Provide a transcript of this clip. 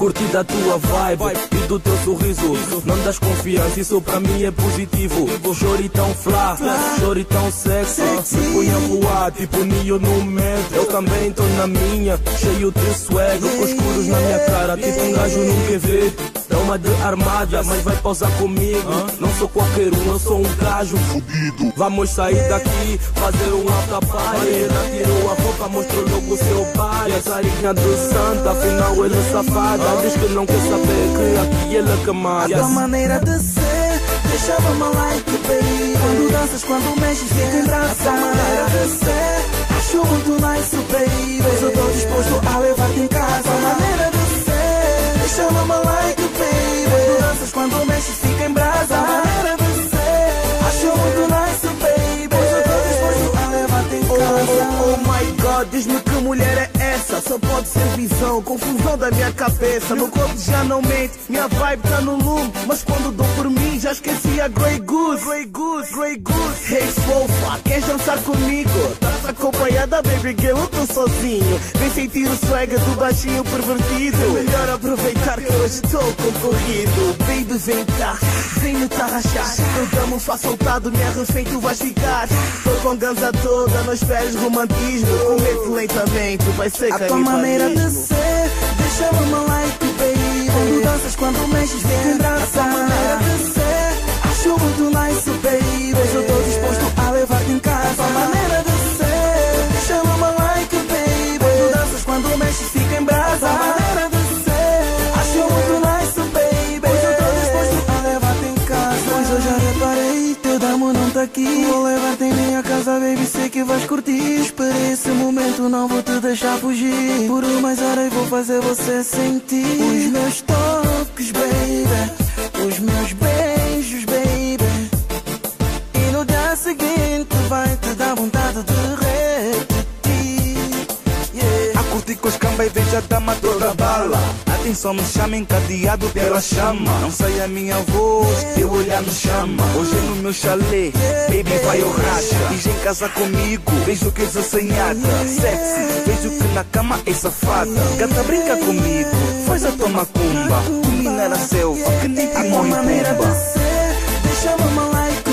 curti da tua vibe e do teu sorriso. Não das confiança, isso pra mim é positivo. Chore tão flá, chore tão sexy. Me punha a voar, tipo Neo no metro. Eu também tô na minha, cheio de swag. Com escuros na minha cara, tipo um gajo nunca vê. É uma de armada, mas vai pausar comigo. Não sou qualquer um, eu sou um gajo fudido. Vamos sair daqui, fazer um alta Ela tirou a roupa, mostrou logo o seu pai. A carinha do santa, afinal ele é safada. Diz que não quer saber que aqui ele é que manda. A tua maneira de ser deixava-me like, baby. Quando danças, quando mexes, fica em braça. A tua maneira de diz-me que mulher é essa? Só pode ser visão, confusão da minha cabeça. Meu corpo já não mente, minha vibe tá no lume. Mas quando dou por mim, já esqueci a Grey Goose. Grey Goose, Grey Goose. Hey, fofa, queres dançar comigo? Acompanhada, baby girl, eu tô sozinho. Vem sentir o swag do baixinho pervertido. É melhor aproveitar que hoje estou concorrido. Baby, vem cá, vem me tarrachar. Eu damo um soltado, refém, tu vais ficar. Tô com ganza toda, não esperes romantismo. Comete lentamente, vai ser A tua maneira de ser deixava-me like, baby. Quando danças, quando mexes, fica em aqui. Vou levar-te em minha casa, baby. Sei que vais curtir. Esperei esse momento, não vou te deixar fugir. Por mais hora eu vou fazer você sentir os meus toques, baby. Os meus beijos, baby. E no dia seguinte vai te dar vontade de repetir. Yeah. A com os camba e veja a dama toda bala. Atenção, me chama encadeado pela chama. Não sai a minha voz, teu olhar me chama. Hoje é no meu chalé, baby vai ao racha. Diz em casa comigo, vejo que és assanhada. Sexy, vejo que na cama é safada. Gata, brinca comigo, faz a tua macumba. Domina na selva, que nem A timão e maneira pumba. de ser deixava-me like,